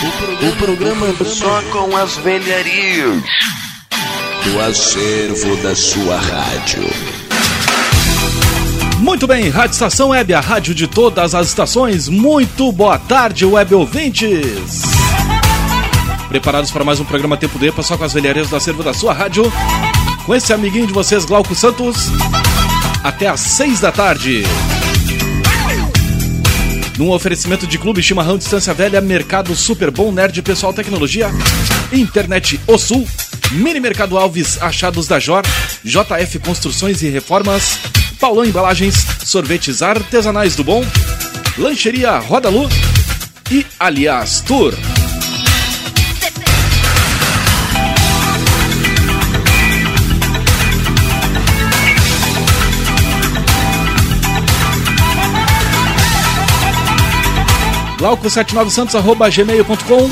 O programa só com as velharias do acervo da sua rádio. Muito bem, Rádio Estação Web, a rádio de todas as estações. Muito boa tarde, web ouvintes. Preparados para mais um programa Tempo EPA, só com as velharias do acervo da sua rádio. Com esse amiguinho de vocês, Glauco Santos. Até às seis da tarde num oferecimento de Clube Chimarrão Distância Velha, Mercado Super Bom, Nerd Pessoal Tecnologia, Internet O Sul, Mini Mercado Alves, Achados da Jor, JF Construções e Reformas, Paulão Embalagens, Sorvetes Artesanais do Bom, Lancheria Roda Lu e Aliás Tour. glauco79santos.gmail.com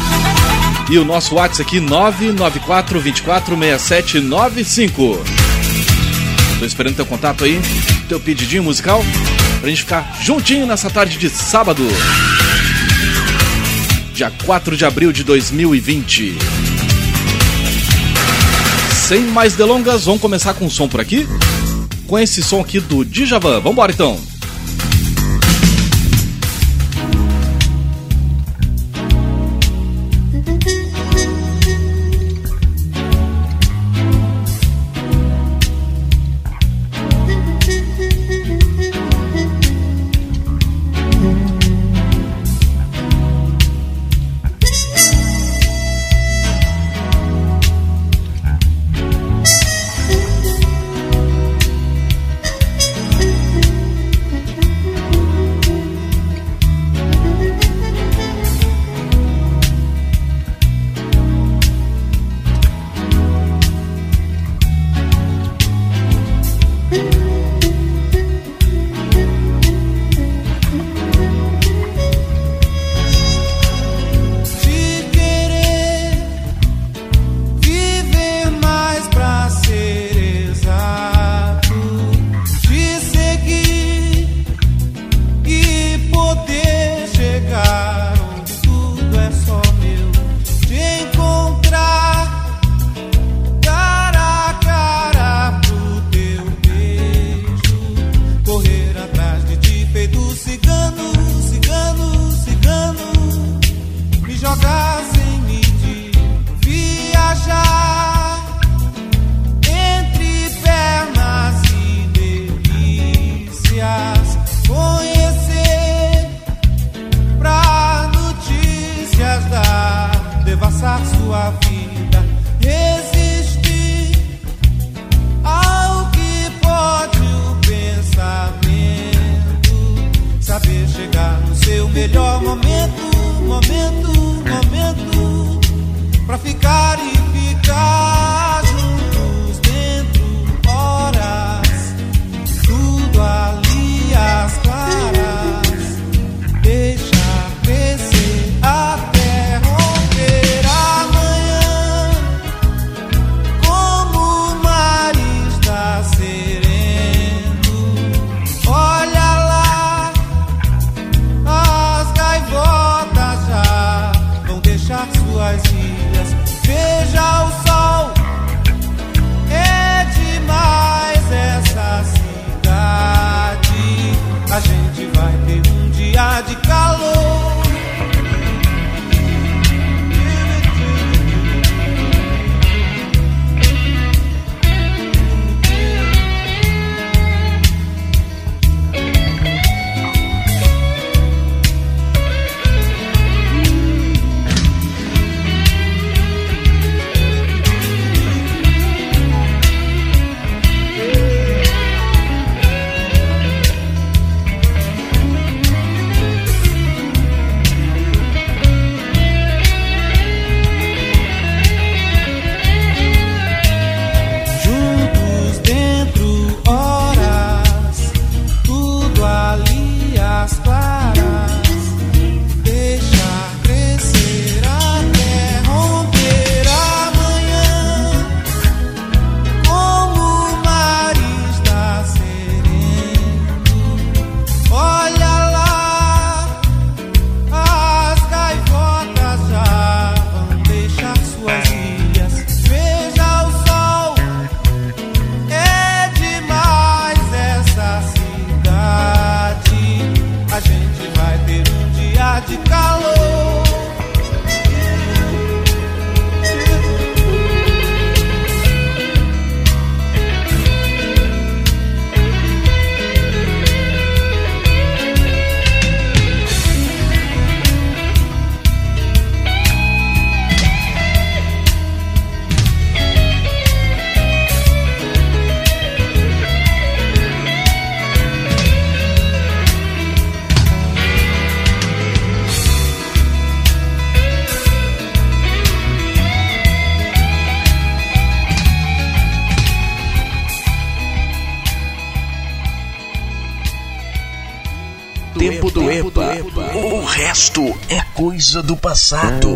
e o nosso WhatsApp aqui 994 24 6795. Tô esperando teu contato aí, teu pedidinho musical, pra gente ficar juntinho nessa tarde de sábado, dia 4 de abril de 2020. Sem mais delongas, vamos começar com o som por aqui? Com esse som aqui do Djavan. Vambora então! Coisa do passado.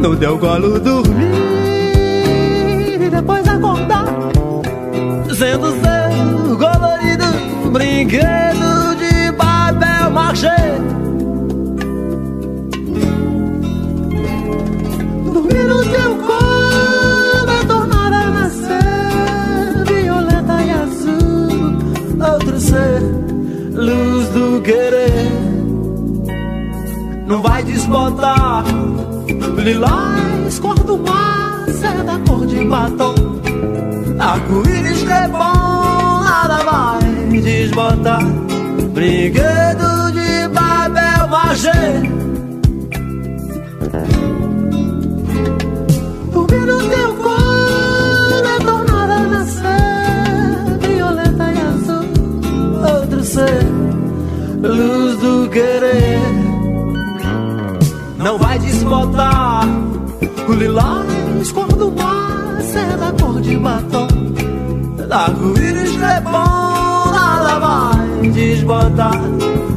no teu colo dormir e depois acordar sendo seu colorido brinquedo de papel machê. Dormir no teu colo é tornar a nascer violeta e azul, outro ser, luz do querer não vai desbotar. Lilás, cor do mar, seda cor de batom. Arco-íris que é bom, nada vai desbotar. Brinquedo de papel machê. Dormir no teu colo é tornada a nascer. Violeta e azul, outro ser, luz do querer não vai desbotar. O lilás, cor do mar, seda cor de batom. Arco-íris é bom, nada vai desbotar.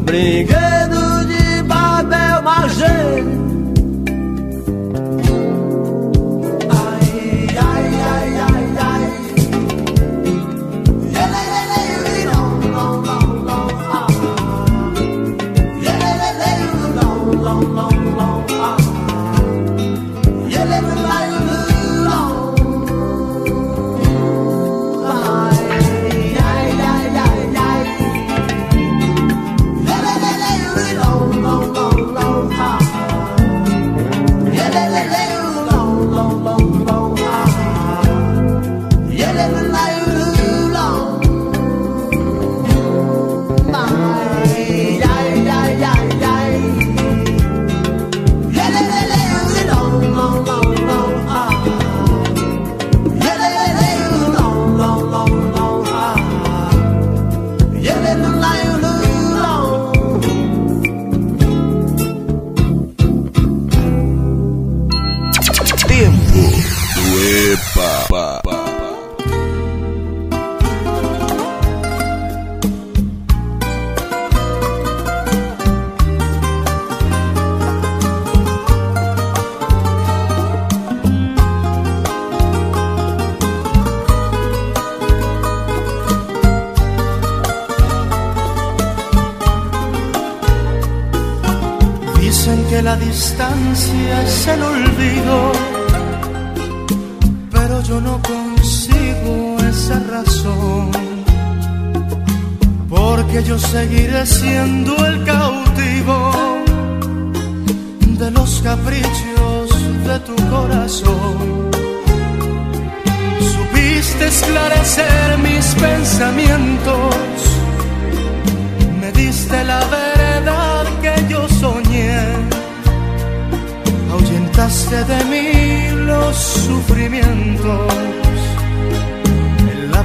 Brinquedo de papel machê.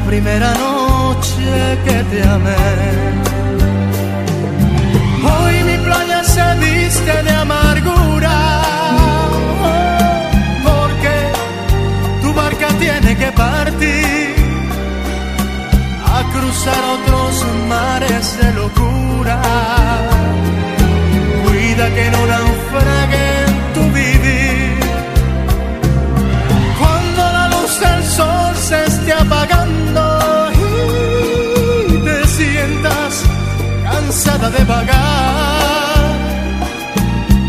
primera noche que te amé. Hoy mi playa se viste de amargura, porque tu barca tiene que partir a cruzar otros mares de locura.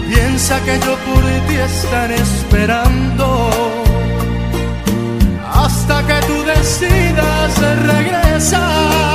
Piensa que yo por ti están esperando hasta que tú decidas regresar.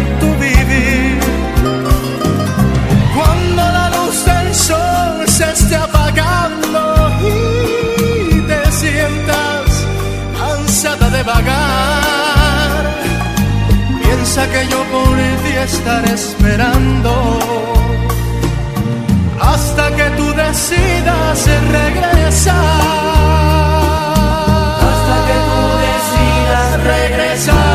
del sol se esté apagando y te sientas cansada de vagar, piensa que yo por ti estaré esperando hasta que tú decidas regresar. Hasta que tú decidas regresar.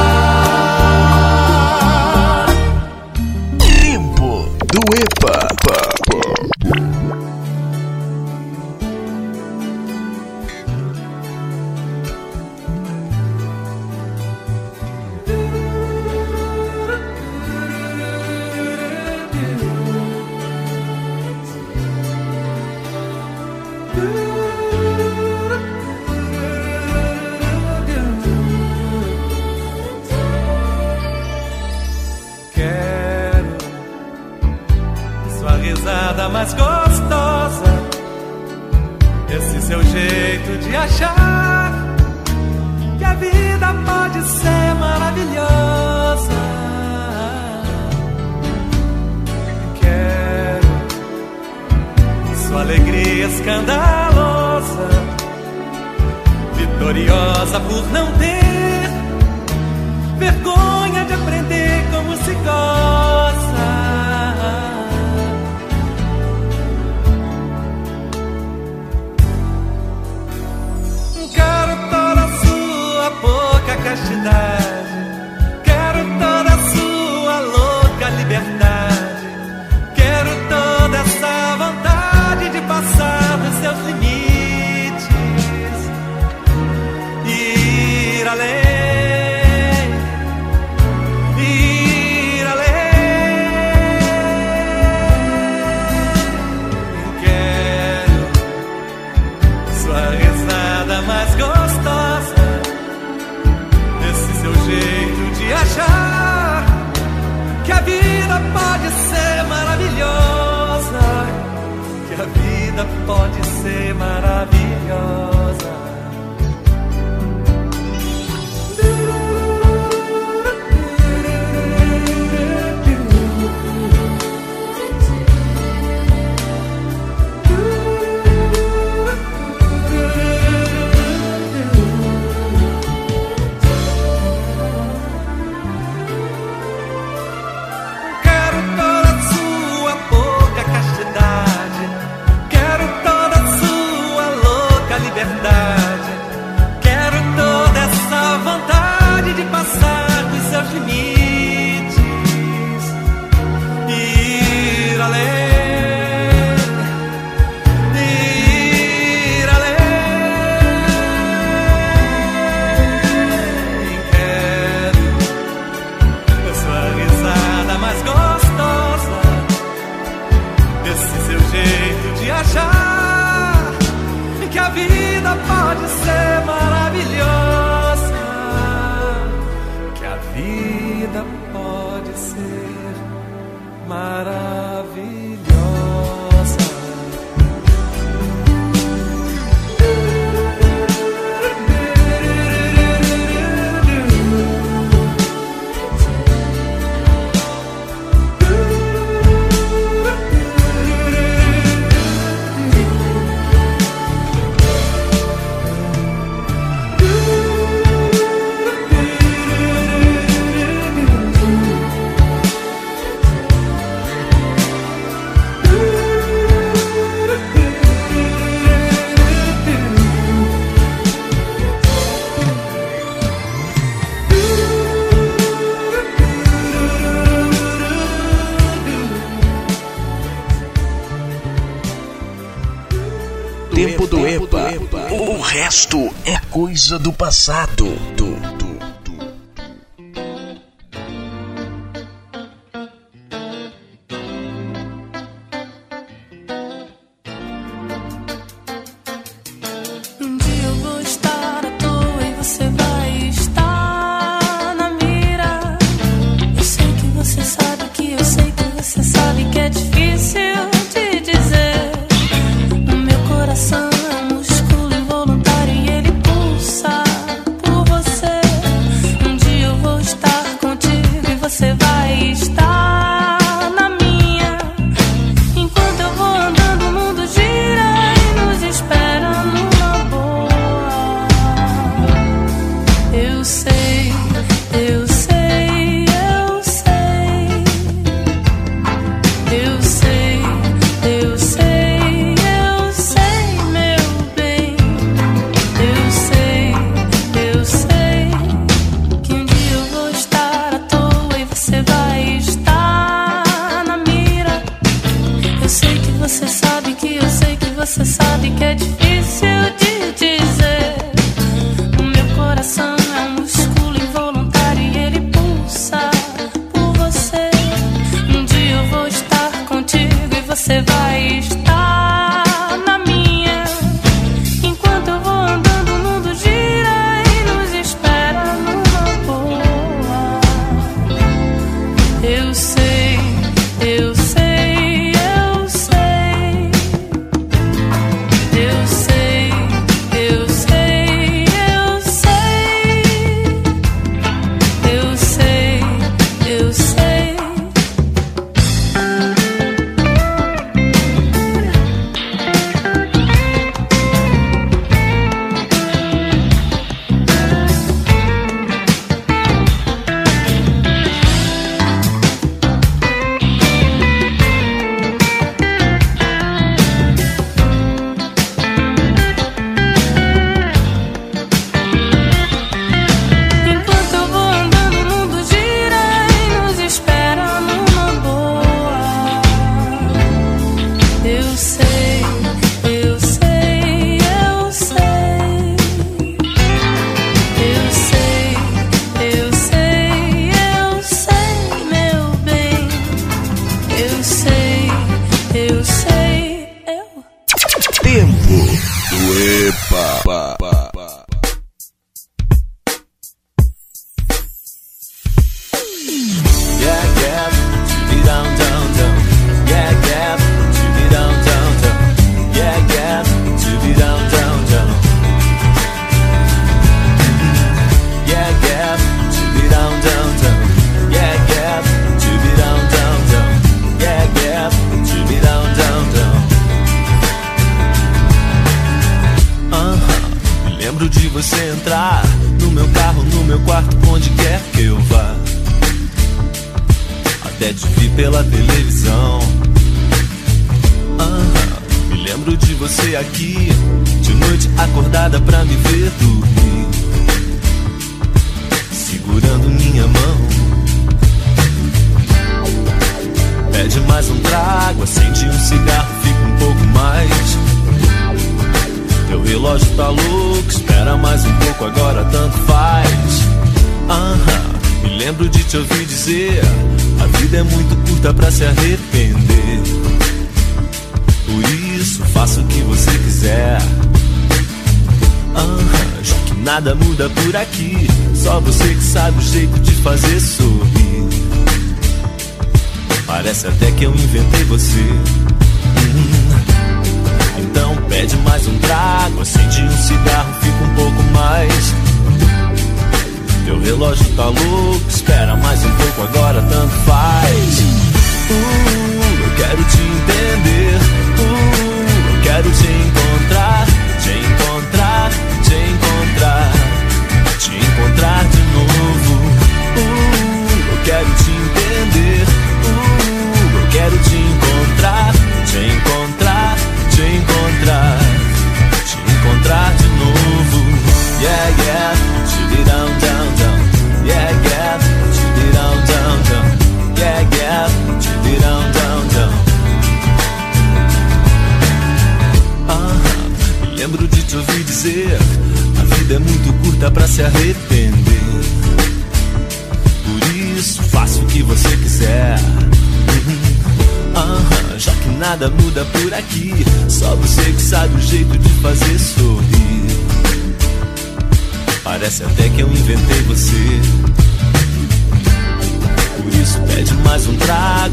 O resto é coisa do passado.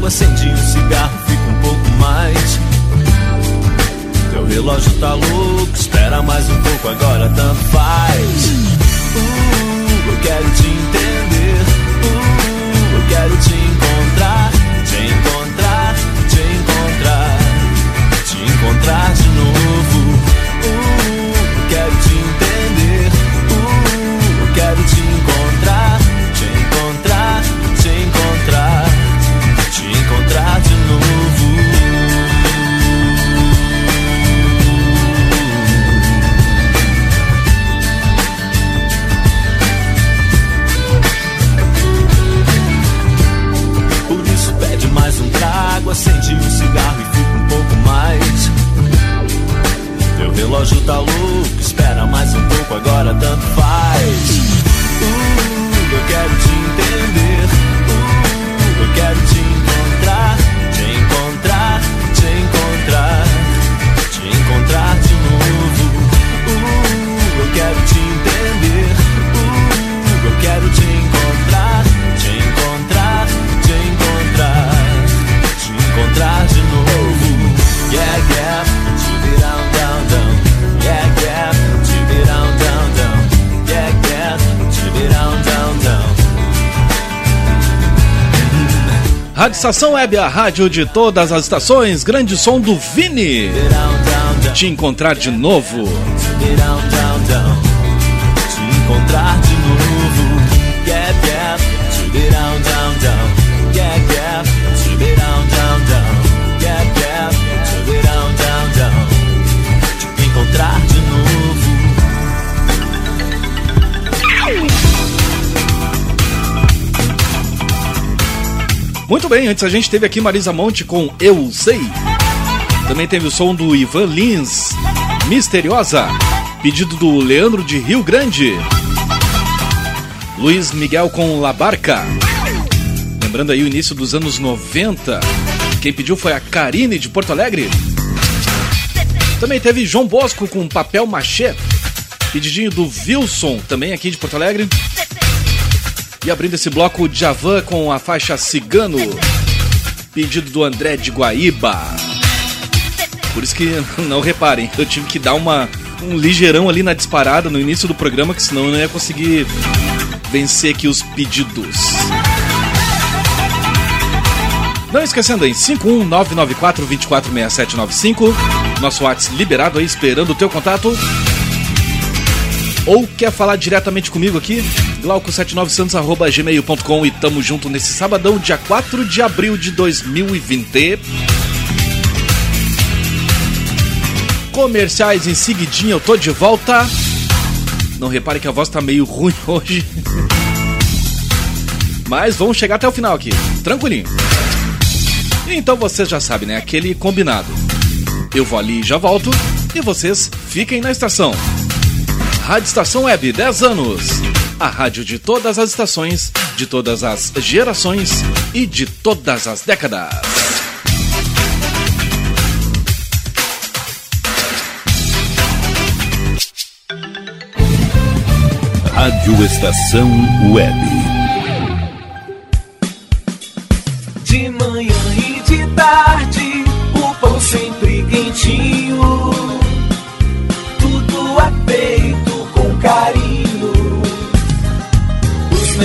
Acende um cigarro, fica um pouco mais. Teu relógio tá louco, espera mais um pouco, agora tanto faz. Uh, eu quero te entender, uh, eu quero te Rádio Estação Web, a rádio de todas as estações, grande som do Vini. Te encontrar de novo. Te encontrar de novo. Muito bem, antes a gente teve aqui Marisa Monte com Eu Sei. Também teve o som do Ivan Lins, Misteriosa. Pedido do Leandro de Rio Grande. Luiz Miguel com La Barca. Lembrando aí o início dos anos 90. Quem pediu foi a Karine de Porto Alegre. Também teve João Bosco com papel machê. Pedidinho do Wilson, também aqui de Porto Alegre. E abrindo esse bloco, Javan com a faixa Cigano. Pedido do André de Guaíba. Por isso que não reparem, eu tive que dar uma, um ligeirão ali na disparada no início do programa, que senão eu não ia conseguir vencer aqui os pedidos. Não esquecendo aí, 51994-246795. Nosso WhatsApp liberado aí, esperando o teu contato. Ou quer falar diretamente comigo aqui? glauco79santos.gmail.com e tamo junto nesse sabadão, dia 4 de abril de 2020. Comerciais em seguidinha, eu tô de volta. Não repare que a voz tá meio ruim hoje. Mas vamos chegar até o final aqui, tranquilinho. Então vocês já sabem, né? Aquele combinado. Eu vou ali e já volto. E vocês fiquem na estação. Rádio Estação Web, 10 anos. A rádio de todas as estações, de todas as gerações e de todas as décadas. Rádio Estação Web. De manhã e de tarde, o pão sempre quentinho.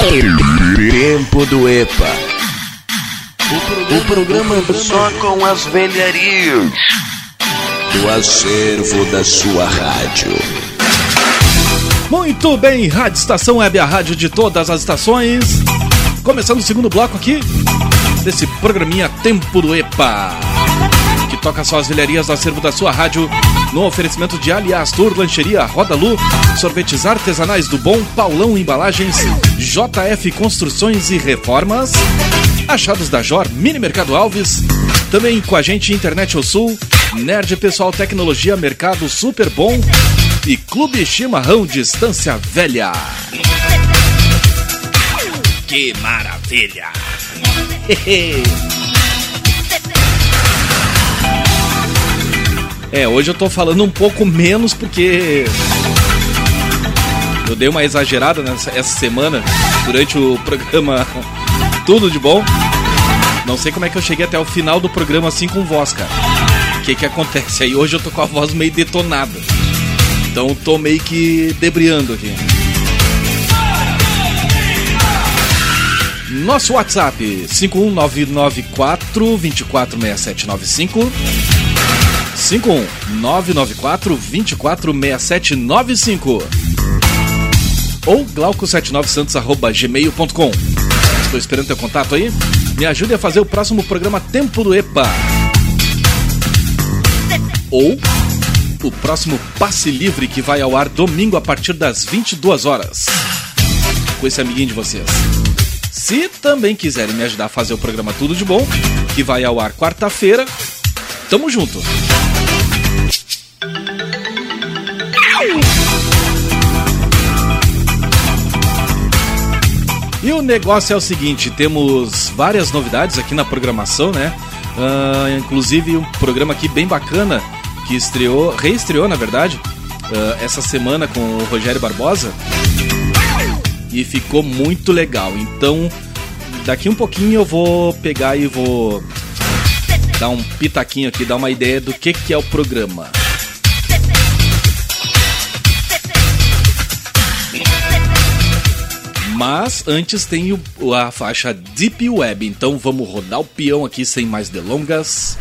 Tempo do EPA. O programa só com as velharias do acervo da sua rádio. Muito bem, Rádio Estação Web, a rádio de todas as estações. Começando o segundo bloco aqui desse programinha Tempo do EPA, que toca só as velharias do acervo da sua rádio, no oferecimento de Aliás Tour, Lancheria Roda Lu, sorvetes artesanais do Bom, Paulão Embalagens, JF Construções e Reformas, Achados da Jor, Mini Mercado Alves, também com a gente Internet ao Sul, Nerd Pessoal Tecnologia Mercado Super Bom e Clube Chimarrão Distância Velha. Que maravilha! É, hoje eu tô falando um pouco menos porque eu dei uma exagerada nessa essa semana durante o programa Tudo de Bom. Não sei como é que eu cheguei até o final do programa assim com voz, cara. O que que acontece? Aí hoje eu tô com a voz meio detonada. Então tô meio que debriando aqui. Nosso WhatsApp 51994 246795 51994 246795 ou glauco79santos@gmail.com. Estou esperando teu contato aí. Me ajude a fazer o próximo programa Tempo do EPA. Ou o próximo Passe Livre que vai ao ar domingo a partir das 22 horas. Com esse amiguinho de vocês. Se também quiserem me ajudar a fazer o programa Tudo de Bom, que vai ao ar quarta-feira, tamo junto. E o negócio é o seguinte: temos várias novidades aqui na programação, né? Uh, inclusive um programa aqui bem bacana que estreou, reestreou na verdade, uh, essa semana com o Rogério Barbosa e ficou muito legal. Então, daqui um pouquinho eu vou pegar e vou dar um pitaquinho aqui, dar uma ideia do que, que é o programa. Mas antes tem o, a faixa Deep Web, então vamos rodar o peão aqui sem mais delongas.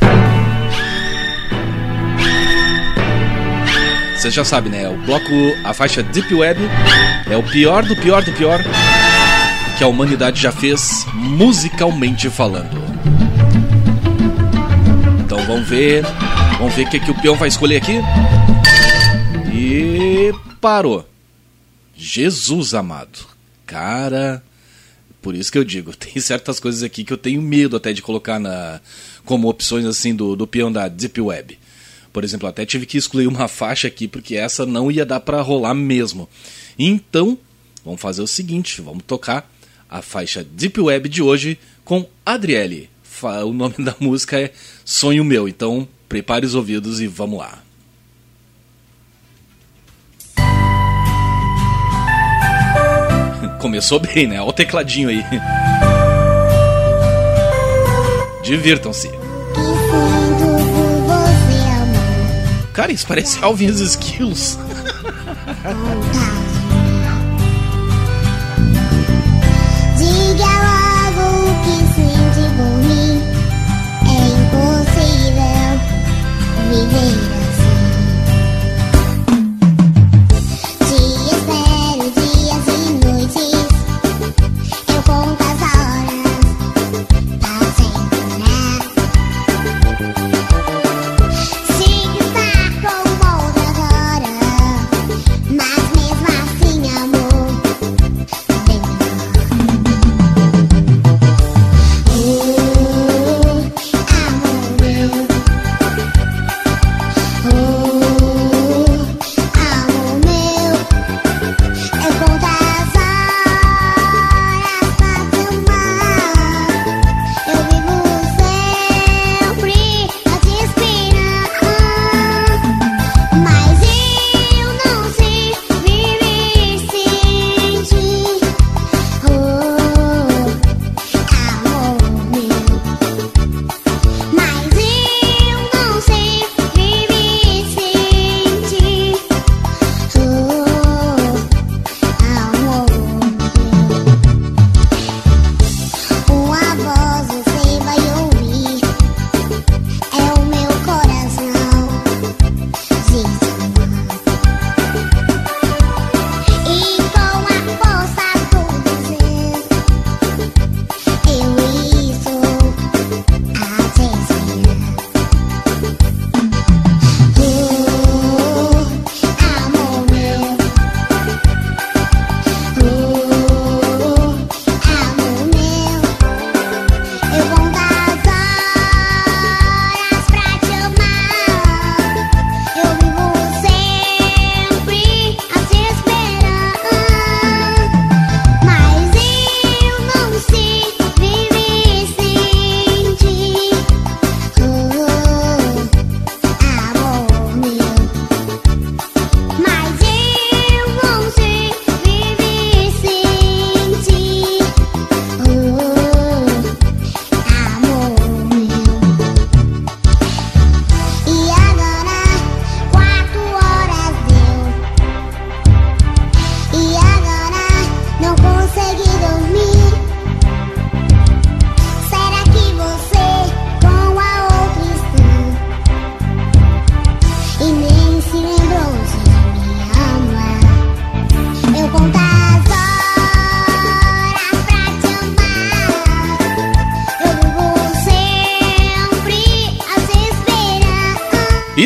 Você já sabe, né? O bloco, a faixa Deep Web é o pior do pior do pior que a humanidade já fez musicalmente falando. Então vamos ver, vamos ver o que, que o peão vai escolher aqui. E parou. Jesus amado. Cara, por isso que eu digo, tem certas coisas aqui que eu tenho medo até de colocar na como opções assim do, do peão da Deep Web. Por exemplo, até tive que excluir uma faixa aqui porque essa não ia dar para rolar mesmo. Então, vamos fazer o seguinte, vamos tocar a faixa Deep Web de hoje com Adriele. O nome da música é Sonho Meu, então prepare os ouvidos e vamos lá. Começou bem, né? Olha o tecladinho aí. Divirtam-se. Cara, isso parece Alvin Skills.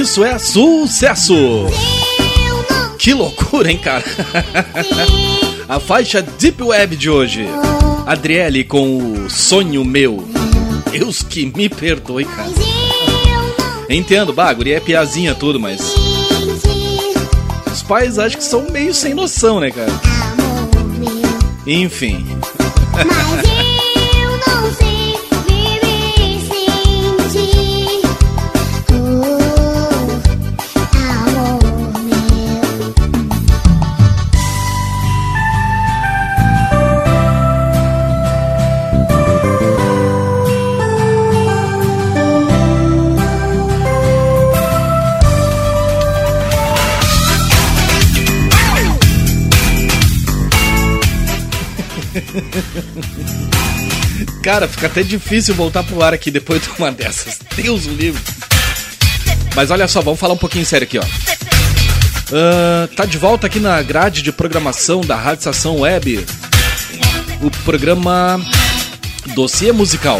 Isso é sucesso! Que loucura, hein, cara? A faixa Deep Web de hoje. Adriele com o Sonho Meu. Deus que me perdoe, cara. Entendo, bagulho, é piazinha tudo, mas. Os pais acho que são meio sem noção, né, cara? Enfim. Cara, fica até difícil voltar pro ar aqui depois de uma dessas. Deus o livre. Mas olha só, vamos falar um pouquinho sério aqui, ó. Uh, tá de volta aqui na grade de programação da Rádio Estação Web. O programa Dossiê Musical.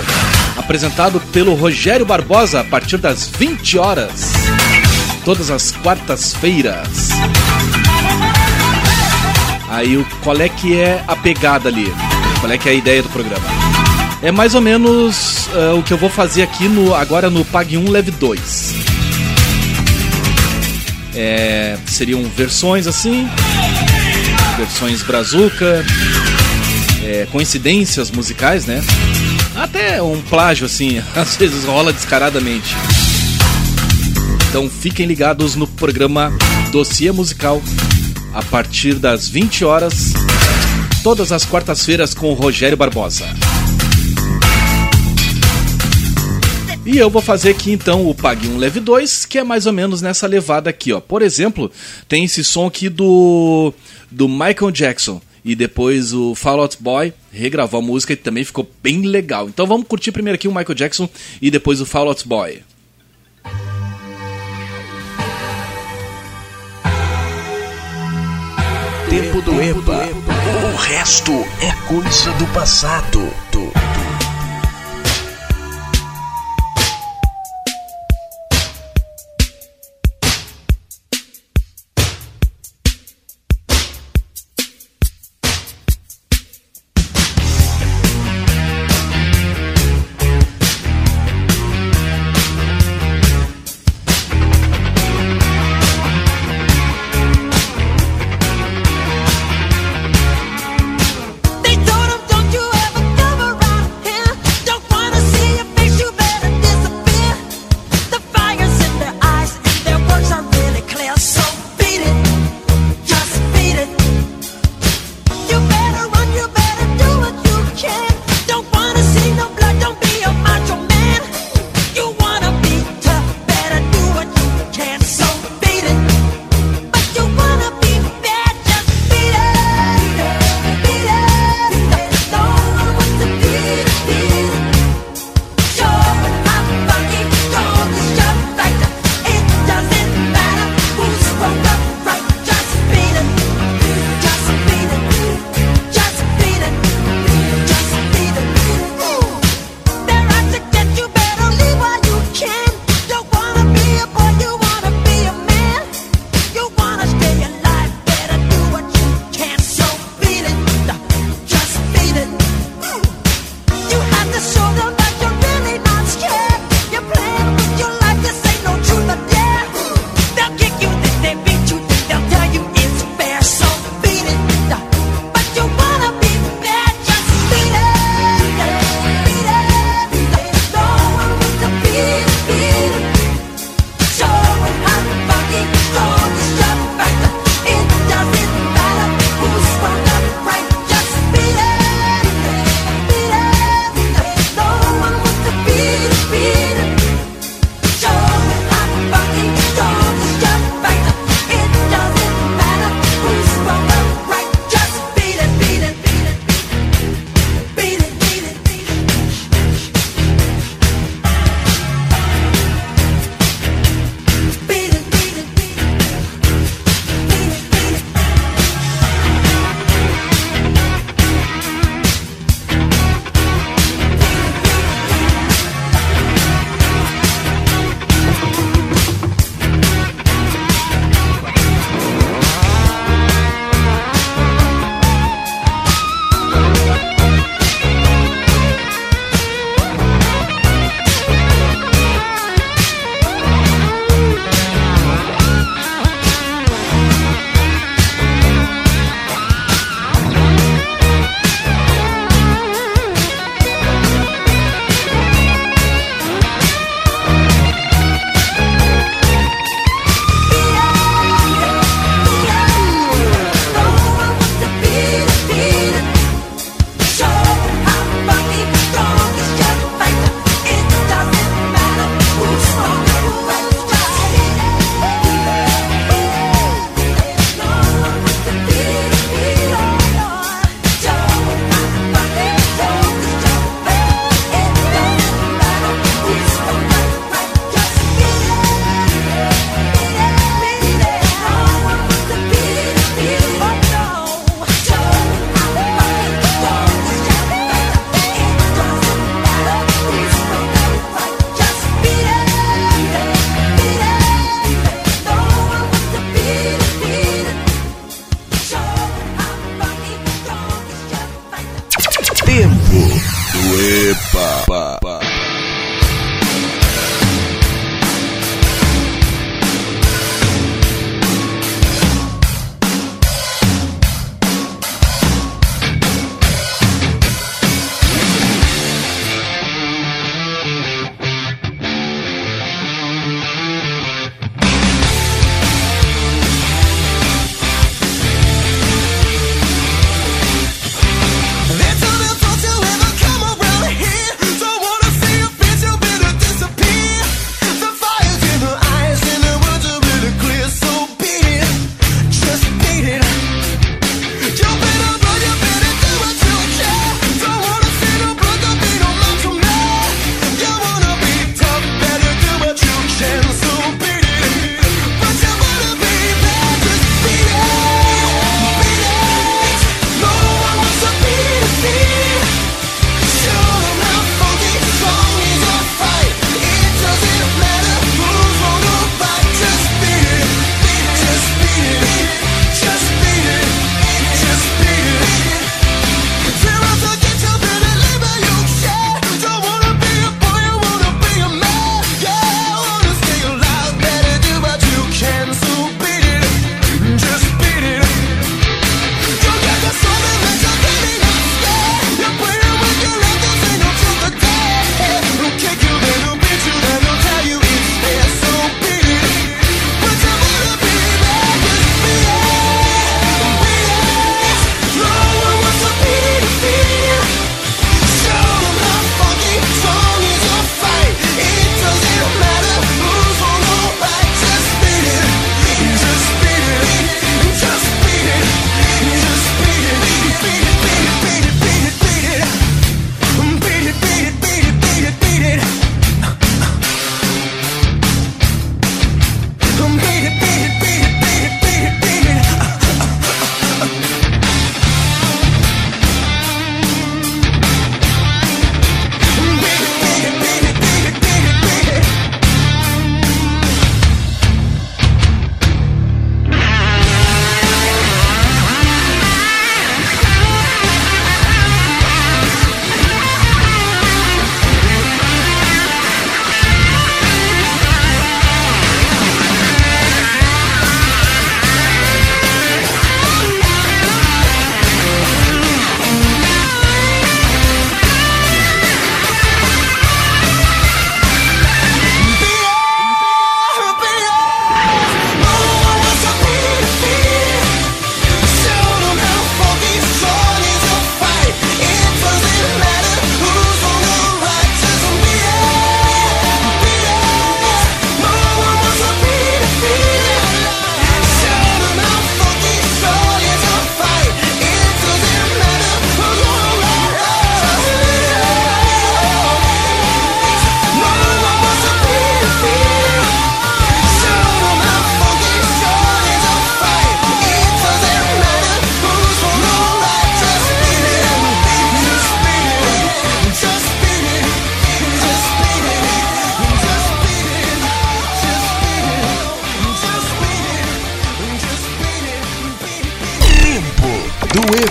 Apresentado pelo Rogério Barbosa a partir das 20 horas. Todas as quartas-feiras. Aí, qual é que é a pegada ali? Qual é que é a ideia do programa? É mais ou menos uh, o que eu vou fazer aqui no agora no Pag 1 Leve 2. É, seriam versões assim, versões brazuca, é, coincidências musicais, né? Até um plágio assim, às vezes rola descaradamente. Então fiquem ligados no programa Dossiê Musical a partir das 20 horas, todas as quartas-feiras com o Rogério Barbosa. E eu vou fazer aqui então o Pague 1 Leve 2, que é mais ou menos nessa levada aqui, ó. Por exemplo, tem esse som aqui do do Michael Jackson e depois o Fall Out Boy regravou a música e também ficou bem legal. Então vamos curtir primeiro aqui o Michael Jackson e depois o Fall Out Boy. tempo do EPA. O resto é coisa do passado. They told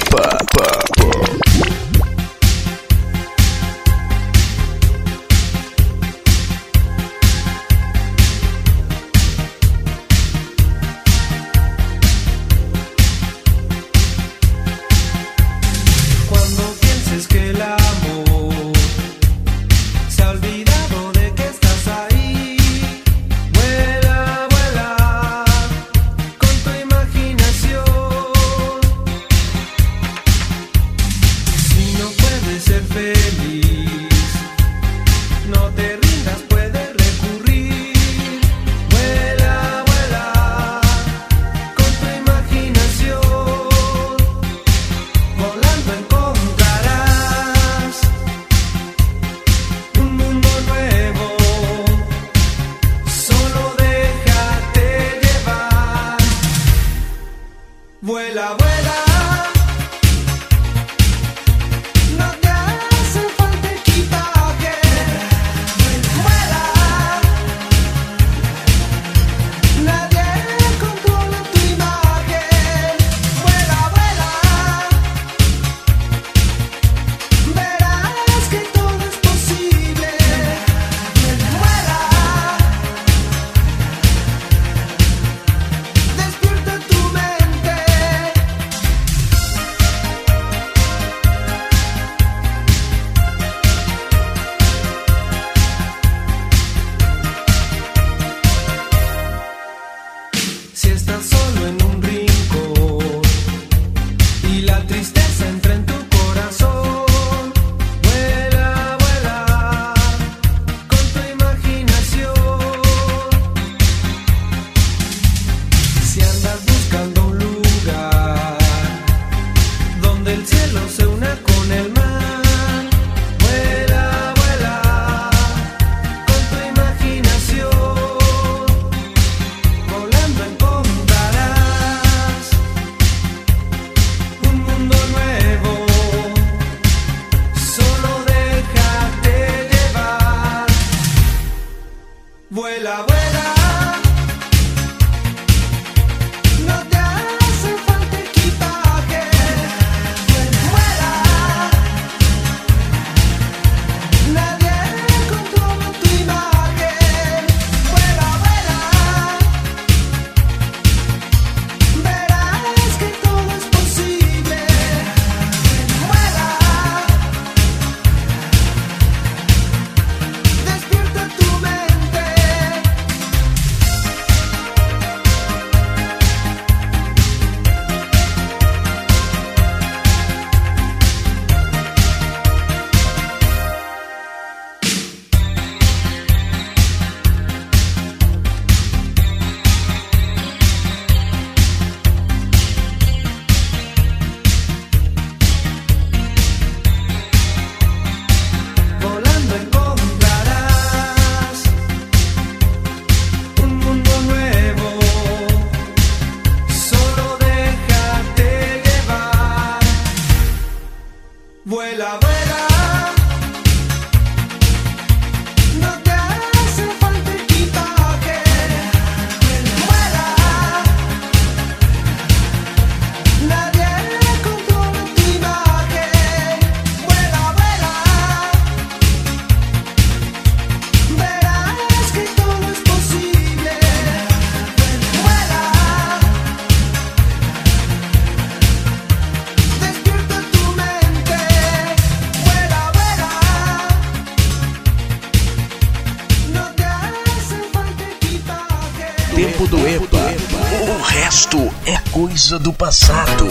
Super. Do passado.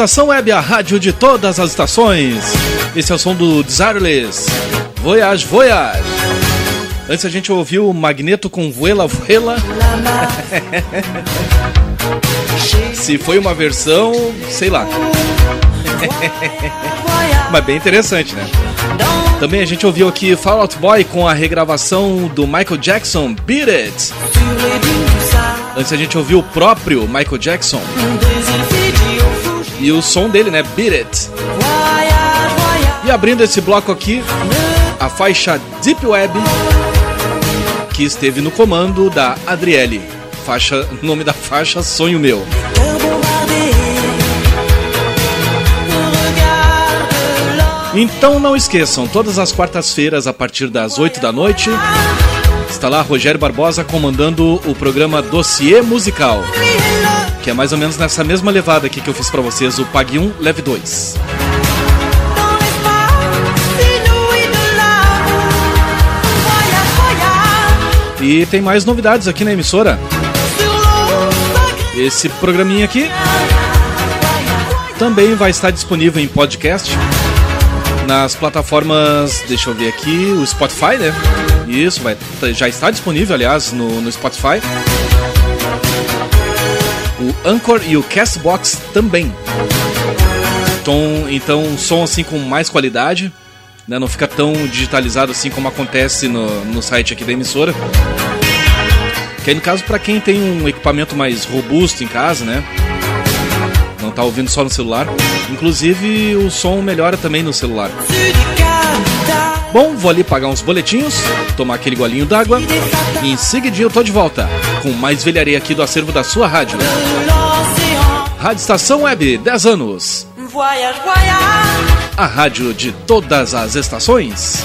Estação Web, a rádio de todas as estações. Esse é o som do Desireless. Voyage, Voyage. Antes a gente ouviu o Magneto com Vuela, Vuela. Se foi uma versão, sei lá. Mas bem interessante, né? Também a gente ouviu aqui Fall Out Boy com a regravação do Michael Jackson, Beat It. Antes a gente ouviu o próprio Michael Jackson. E o som dele, né? Beat It. E abrindo esse bloco aqui, a faixa Deep Web, que esteve no comando da Adriele. Faixa, nome da faixa Sonho Meu. Então não esqueçam, todas as quartas-feiras, a partir das 8 da noite, está lá Rogério Barbosa comandando o programa Dossiê Musical. Que é mais ou menos nessa mesma levada aqui que eu fiz para vocês, o Pague 1, Leve 2. E tem mais novidades aqui na emissora. Esse programinha aqui também vai estar disponível em podcast nas plataformas, deixa eu ver aqui, o Spotify, né? Isso, vai, já está disponível, aliás, no, no Spotify. O Anchor e o Castbox também. Então, então um som assim com mais qualidade, né? Não fica tão digitalizado assim como acontece no, no site aqui da emissora. Que aí no caso para quem tem um equipamento mais robusto em casa, né? Não tá ouvindo só no celular. Inclusive o som melhora também no celular. Bom, vou ali pagar uns boletinhos, tomar aquele golinho d'água e em seguidinho eu tô de volta com mais velharia aqui do acervo da sua rádio. Rádio Estação Web, 10 anos. A rádio de todas as estações.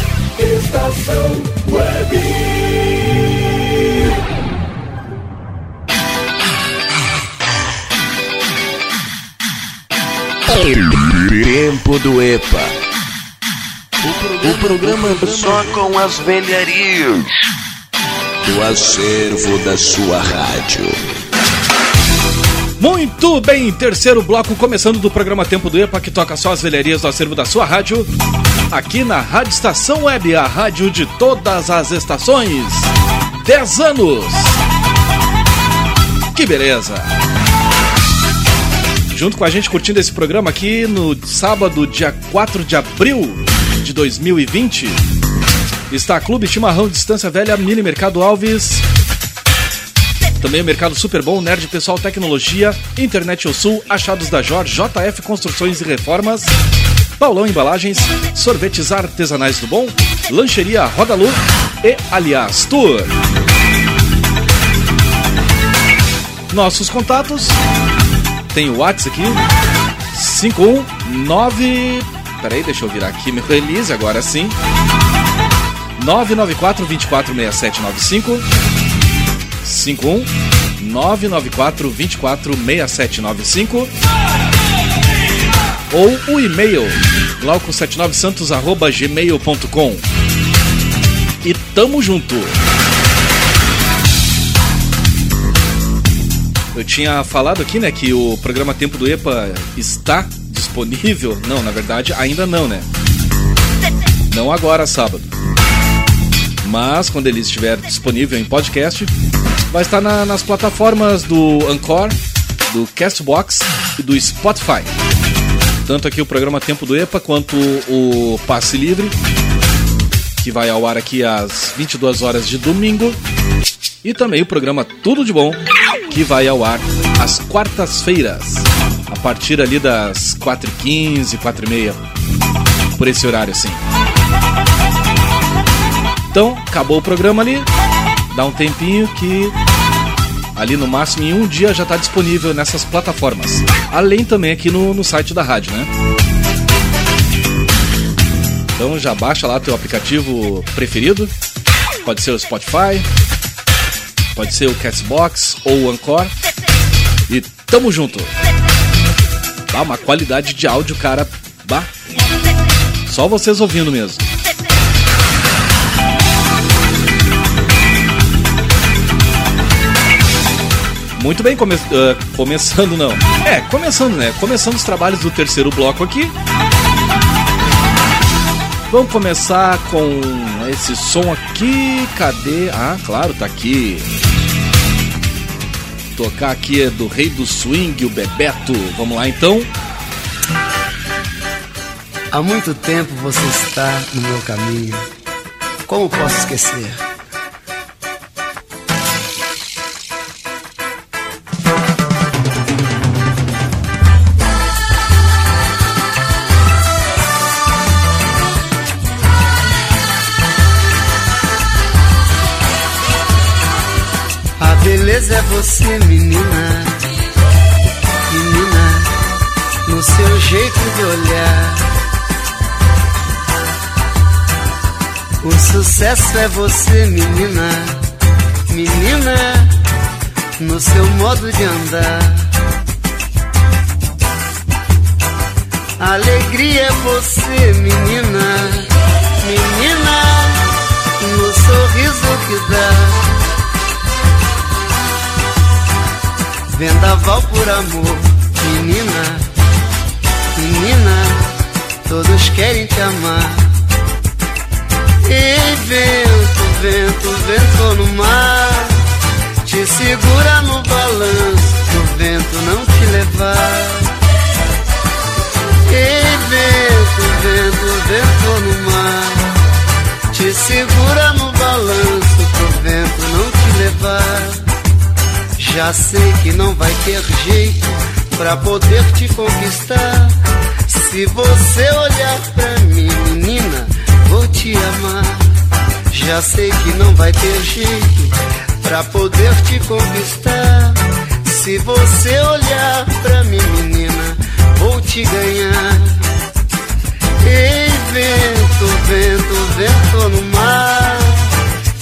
Estação Web. Tempo do EPA. O programa só com as velharias do acervo da sua rádio. Muito bem, terceiro bloco começando do programa Tempo do EPA, que toca só as velharias do acervo da sua rádio. Aqui na Rádio Estação Web, a rádio de todas as estações. 10 anos. Que beleza. Junto com a gente curtindo esse programa aqui no sábado, dia 4 de abril de 2020, está Clube Chimarrão Distância Velha, Mini Mercado Alves, também o Mercado Super Bom, Nerd Pessoal Tecnologia, Internet ao Sul, Achados da Jorge, JF Construções e Reformas, Paulão Embalagens, Sorvetes Artesanais do Bom, Lancheria Roda Lu e Aliás Tour. Nossos contatos, tem o WhatsApp aqui, 519... Peraí, deixa eu virar aqui meu release, agora sim. 994 246795 51 994 24 6795 ou o e-mail glauco79santos@gmail.com. E tamo junto. Eu tinha falado aqui, né, que o programa Tempo do EPA está disponível. Não, na verdade, ainda não, né? Não agora, sábado. Mas quando ele estiver disponível em podcast, vai estar na, nas plataformas do Anchor, do Castbox e do Spotify. Tanto aqui o programa Tempo do EPA quanto o Passe Livre, que vai ao ar aqui às 22 horas de domingo. E também o programa Tudo de Bom, que vai ao ar às quartas-feiras, a partir ali das 4h15, 4h30, por esse horário assim. Então, acabou o programa ali, dá um tempinho que ali no máximo em um dia já está disponível nessas plataformas. Além também aqui no, no site da rádio, né? Então já baixa lá teu aplicativo preferido. Pode ser o Spotify, pode ser o Castbox ou o Anchor. E tamo junto. Bah, uma qualidade de áudio, cara. Bah. Só vocês ouvindo mesmo. Muito bem, come uh, começando não. É, começando, né? Começando os trabalhos do terceiro bloco aqui. Vamos começar com esse som aqui. Cadê? Ah, claro, tá aqui. Tocar aqui é do Rei do Swing, o Bebeto. Vamos lá então. Há muito tempo você está no meu caminho. Como posso esquecer? É você, menina. Menina, no seu jeito de olhar. O sucesso é você, menina. Menina, no seu modo de andar. Alegria é você, menina. Menina, no sorriso que dá. Vendaval por amor. Menina, menina, todos querem te amar. Ei, vento, vento, vento no mar, te segura no balanço, o vento não te levar. Ei, vento, vento, vento no mar, te segura no balanço, o vento não te levar. Já sei que não vai ter jeito pra poder te conquistar. Se você olhar pra mim, menina, vou te amar. Já sei que não vai ter jeito pra poder te conquistar. Se você olhar pra mim, menina, vou te ganhar. Ei, vento, vento, vento no mar,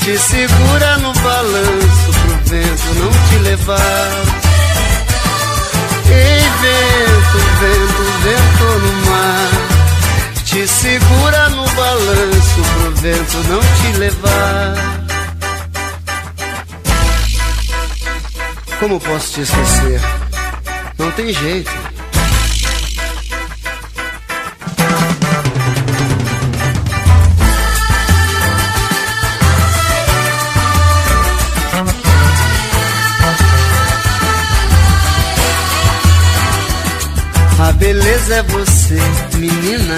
te segura no balanço vento não te levar. Ei, vento, vento, vento no mar, te segura no balanço pro vento não te levar. Como posso te esquecer? Não tem jeito. É você, menina,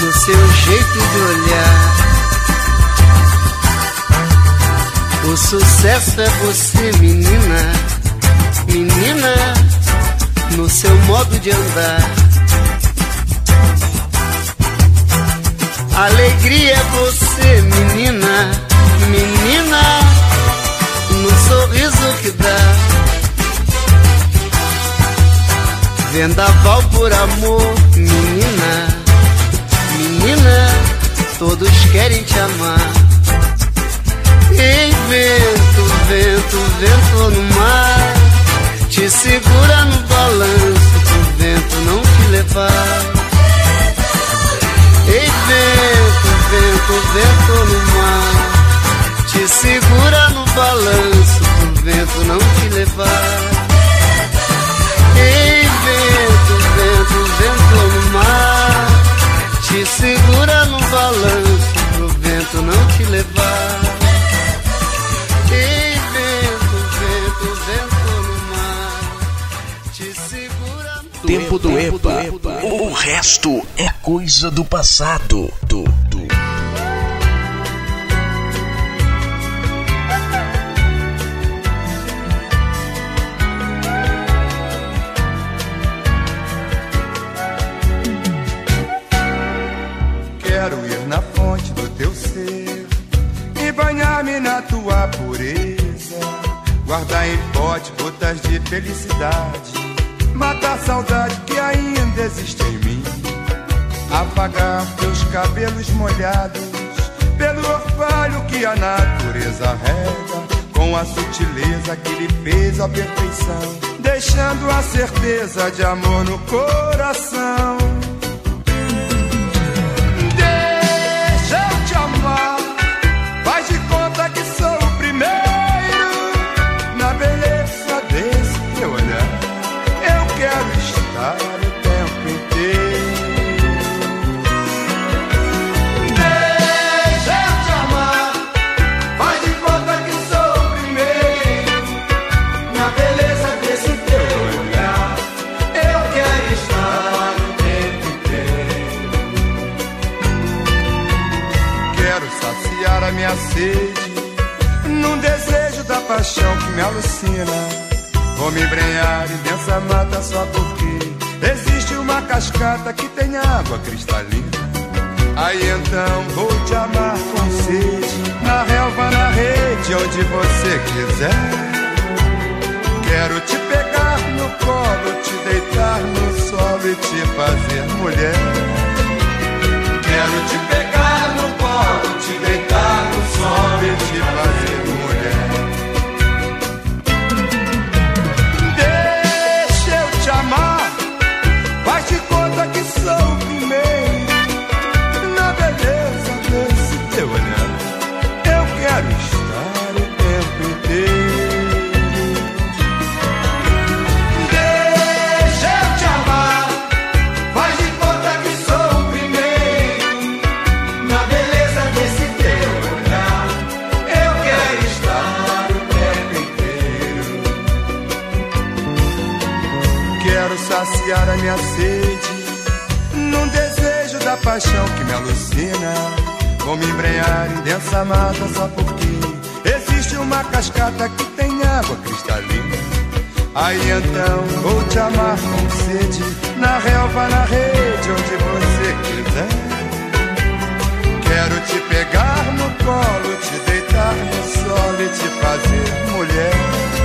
no seu jeito de olhar. O sucesso é você, menina, menina, no seu modo de andar. Alegria é você, menina, menina, no sorriso que dá. Vendaval por amor, menina, menina, todos querem te amar. Ei, vento, vento, vento no mar, te segura no balanço pro vento não te levar. Ei, vento, vento, vento no mar, te segura no balanço pro vento não te levar. Ei, vento, vento, vento no mar, te segura no balanço pro vento não te levar. Ei, vento, vento, vento no mar, te segura no Tempo do EPA. O resto é coisa do passado. Do, do. De felicidade. Matar a saudade que ainda existe em mim. Apagar teus cabelos molhados pelo orvalho que a natureza rega. Com a sutileza que lhe fez a perfeição. Deixando a certeza de amor no coração. num desejo da paixão que me alucina. Vou me embrenhar em densa mata só porque existe uma cascata que tem água cristalina. Aí então vou te amar com sede, na relva, na rede, onde você quiser. Quero te pegar no colo, te deitar no solo e te fazer mulher. Quero te pegar no colo, te deitar no sol e te fazer. saciar a minha sede. Num desejo da paixão que me alucina, vou me embrenhar em densa mata só porque existe uma cascata que tem água cristalina. Aí então vou te amar com sede, na relva, na rede, onde você quiser. Quero te pegar no colo, te deitar no solo e te fazer mulher.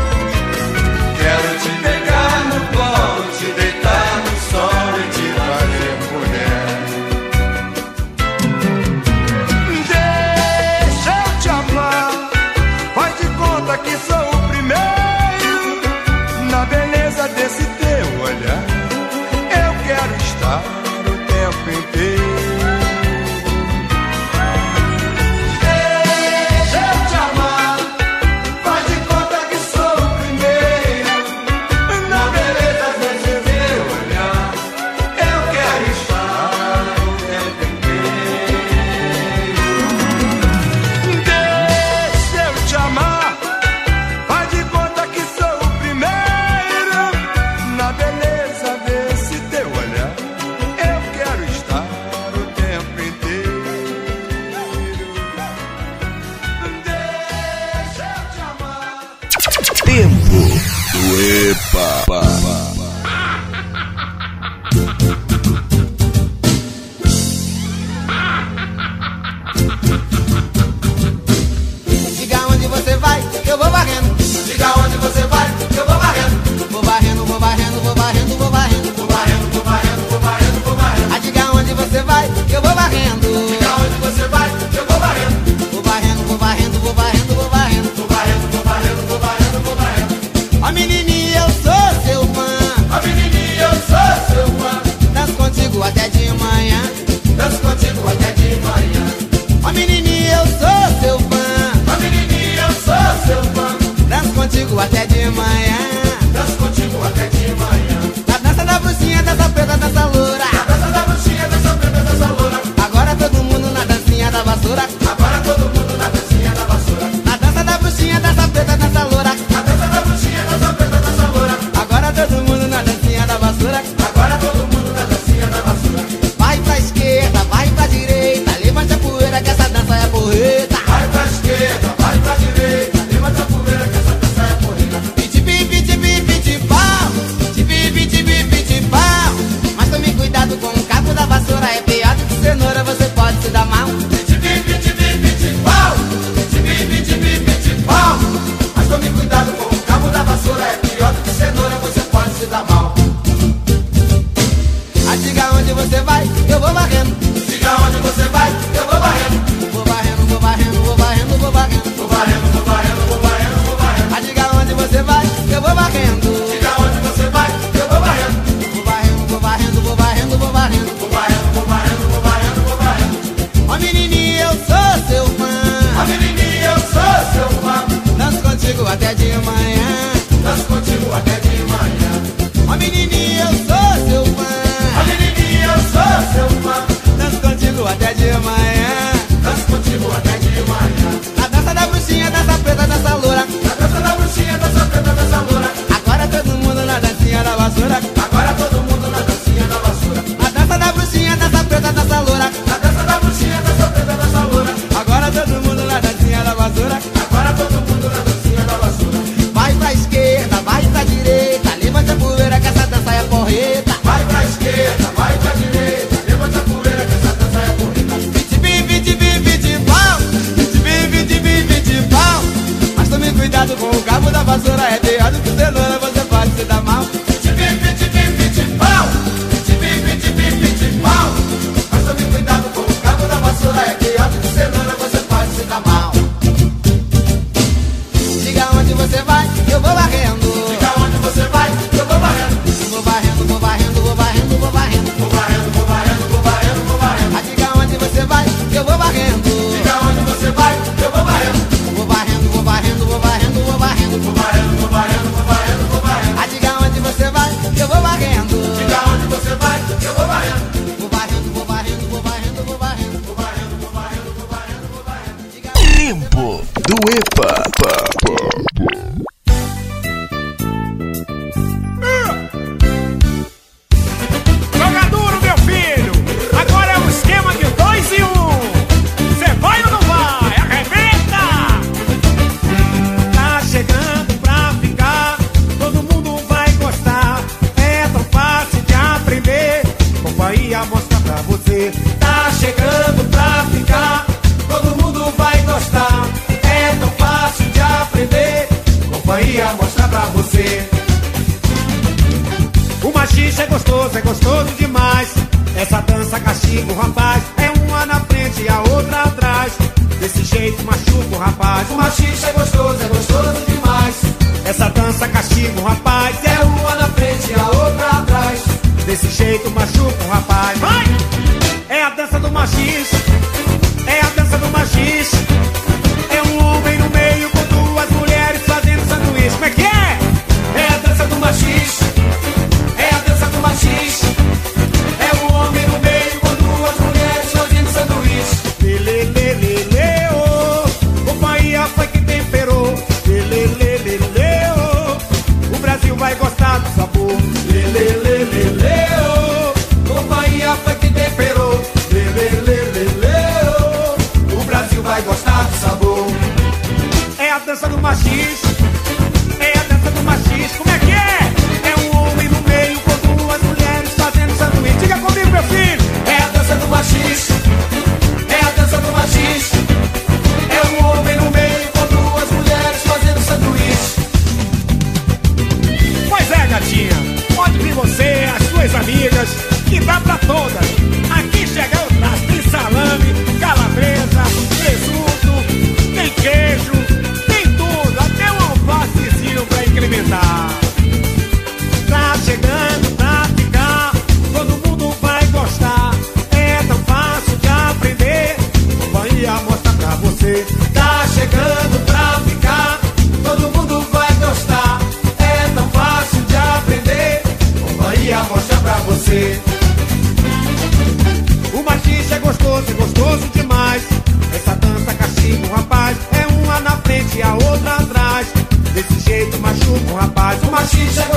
O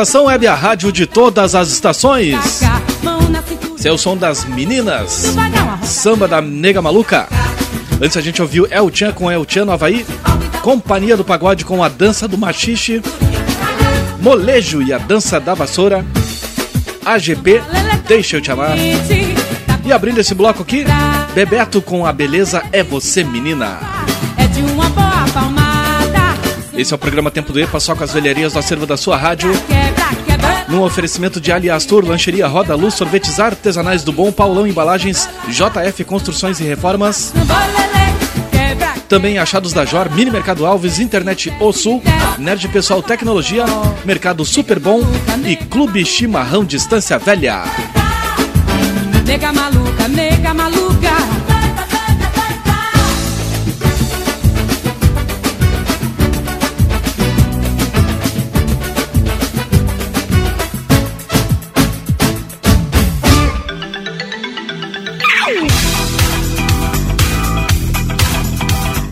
Estação Web, a rádio de todas as estações. Esse é o som das meninas. Samba da Nega Maluca. Antes a gente ouviu El Chan com El Chan no Havaí. Companhia do Pagode com a dança do machixe. Molejo e a dança da vassoura. AGP, deixa eu te amar. E abrindo esse bloco aqui, Bebeto com a beleza é você, menina. Esse é o programa Tempo do EPA, só com as velharias do acervo da sua rádio. Num oferecimento de Alias Tour, Lancheria Roda Luz, Sorvetes Artesanais do Bom, Paulão Embalagens, JF Construções e Reformas. Também achados da Jor, Mini Mercado Alves, Internet O Sul, Nerd Pessoal Tecnologia, Mercado Super Bom e Clube Chimarrão Distância Velha. nega maluca, nega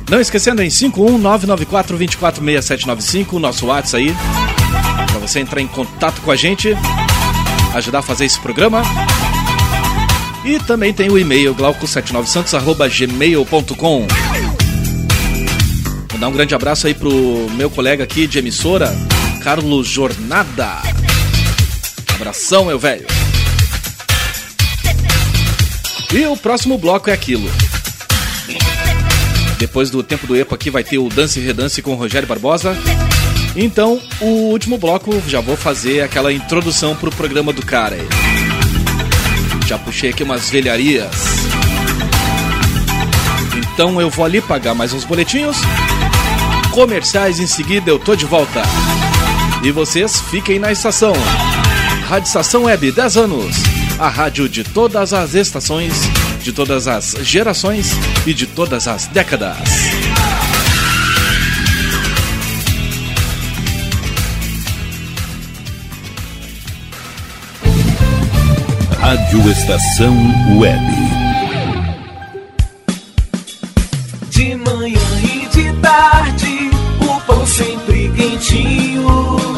Não esquecendo em 51994-246795, o nosso WhatsApp aí, para você entrar em contato com a gente, ajudar a fazer esse programa. E também tem o e-mail glauco79santos.gmail.com Vou dar um grande abraço aí pro meu colega aqui de emissora, Carlos Jornada. Abração, meu velho. E o próximo bloco é aquilo. Depois do tempo do EPA aqui vai ter o Dance e Redance com o Rogério Barbosa. Então, o último bloco já vou fazer aquela introdução pro programa do cara. Já puxei aqui umas velharias. Então eu vou ali pagar mais uns boletinhos. Comerciais em seguida eu tô de volta. E vocês fiquem na estação. Rádio Estação Web 10 anos. A rádio de todas as estações, de todas as gerações e de todas as décadas. Rádio Estação Web. De manhã e de tarde, o pão sempre quentinho.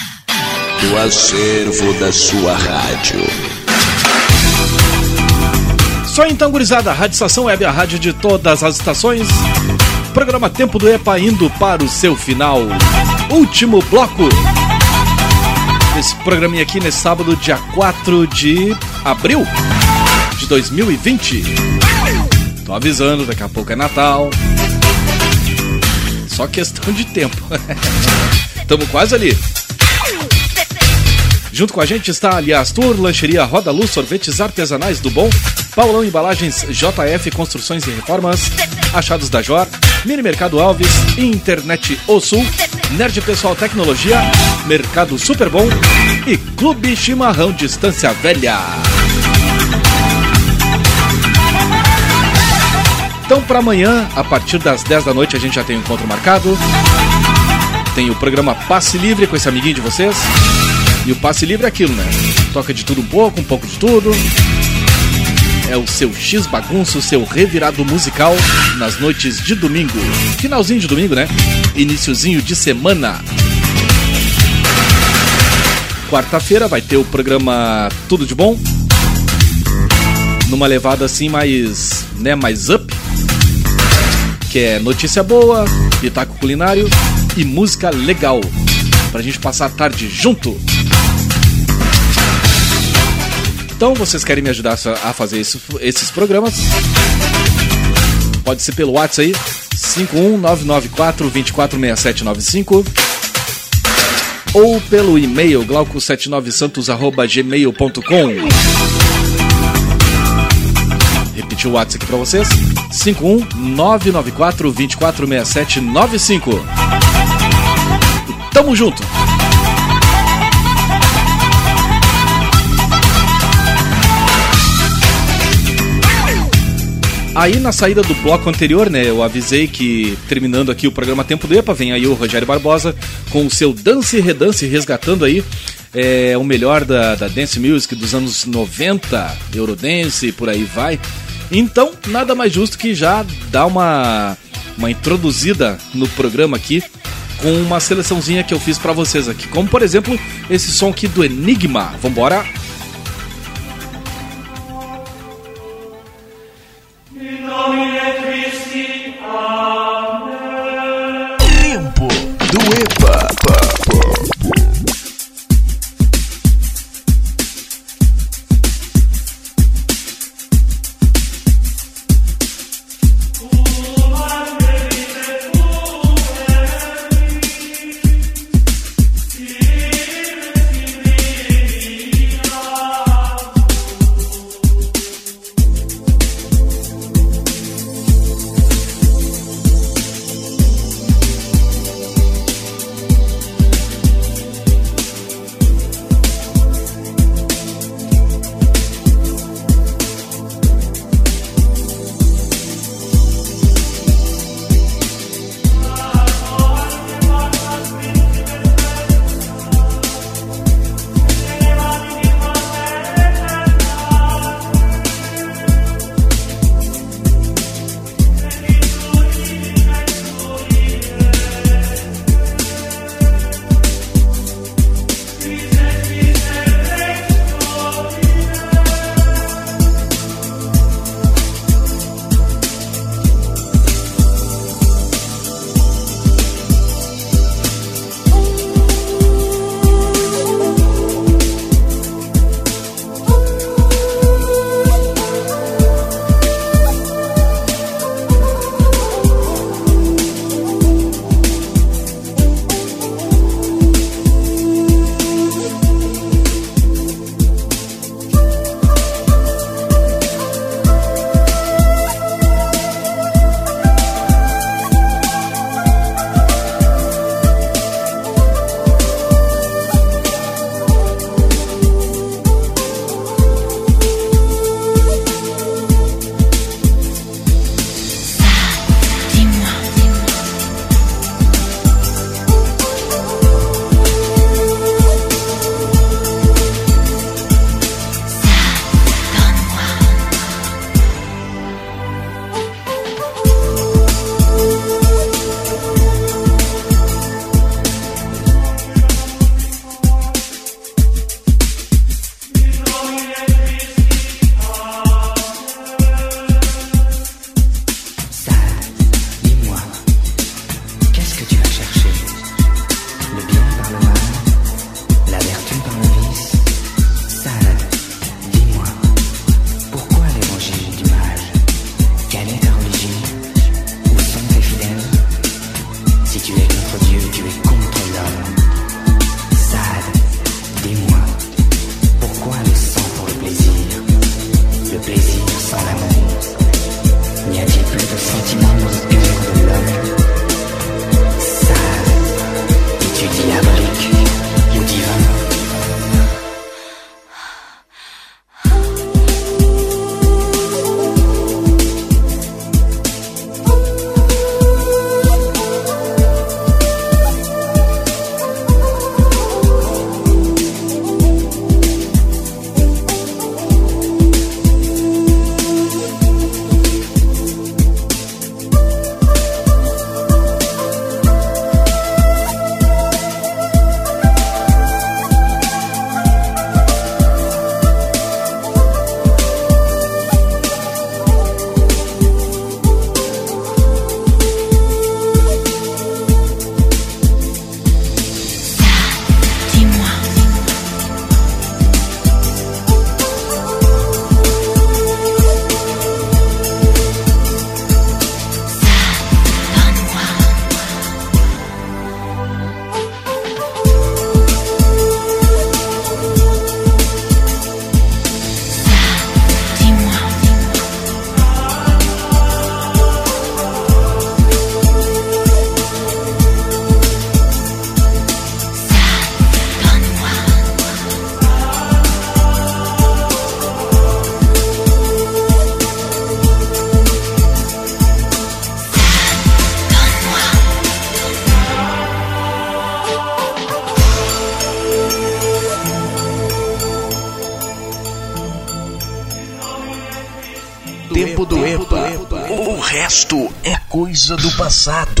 do acervo da sua rádio. Só então, gurizada, a Rádio Estação Web, a rádio de todas as estações. Programa Tempo do EPA indo para o seu final. Último bloco. Esse programinha aqui nesse sábado, dia 4 de abril de 2020. Tô avisando, daqui a pouco é Natal. Só questão de tempo. Tamo quase ali. Junto com a gente está Aliás Tour, Lancheria Roda Luz, Sorvetes Artesanais do Bom, Paulão Embalagens JF Construções e Reformas, Achados da Jor, Mini Mercado Alves, Internet O Sul, Nerd Pessoal Tecnologia, Mercado Super Bom e Clube Chimarrão Distância Velha. Então, para amanhã, a partir das 10 da noite, a gente já tem um encontro marcado. Tem o programa Passe Livre com esse amiguinho de vocês. E o Passe Livre é aquilo, né? Toca de tudo um pouco, um pouco de tudo. É o seu X bagunço, o seu revirado musical nas noites de domingo. Finalzinho de domingo, né? Iniciozinho de semana. Quarta-feira vai ter o programa Tudo de Bom. Numa levada assim mais, né, mais up. Que é notícia boa, pitaco culinário e música legal. Pra gente passar a tarde junto. Então, vocês querem me ajudar a fazer esses programas? Pode ser pelo WhatsApp aí, 51994 246795. ou pelo e-mail glauco79santos.gmail.com. Repetir o WhatsApp aqui pra vocês: 51994 246795. Tamo junto! Aí na saída do bloco anterior, né, eu avisei que terminando aqui o programa Tempo do EPA, vem aí o Rogério Barbosa com o seu Dance e Redance, resgatando aí é, o melhor da, da Dance Music dos anos 90, Eurodance e por aí vai. Então, nada mais justo que já dar uma, uma introduzida no programa aqui com uma seleçãozinha que eu fiz para vocês aqui. Como por exemplo, esse som aqui do Enigma. Vambora! Tempo do EPA. Passado.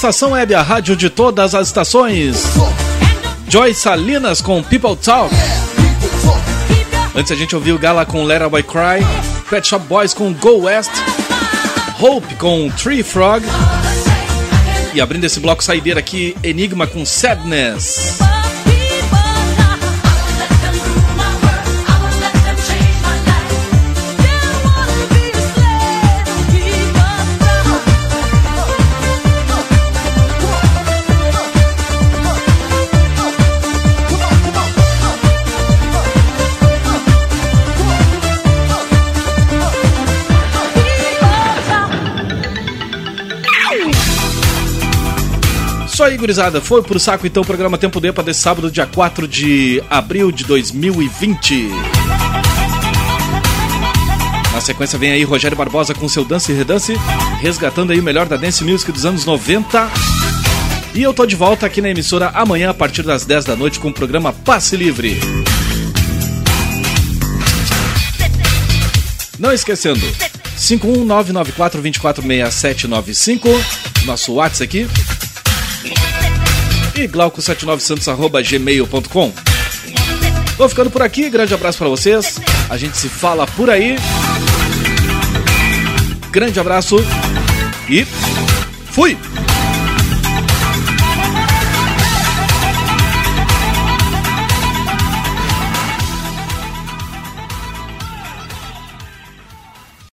Estação Web, a rádio de todas as estações. Joy Salinas com People Talk. Antes a gente ouviu Gala com Let Boy Cry, Pet Shop Boys com Go West, Hope com Tree Frog e abrindo esse bloco saideira aqui, Enigma com Sadness. Gurizada. Foi pro saco então o programa Tempo D para desse sábado, dia 4 de abril de 2020. Na sequência vem aí Rogério Barbosa com seu Dance e Redance, resgatando aí o melhor da dance music dos anos 90. E eu tô de volta aqui na emissora amanhã a partir das 10 da noite com o programa Passe Livre. Não esquecendo, 51994246795, nosso WhatsApp aqui e glauco79santos.gmail.com. Vou ficando por aqui, grande abraço para vocês. A gente se fala por aí. Grande abraço e fui!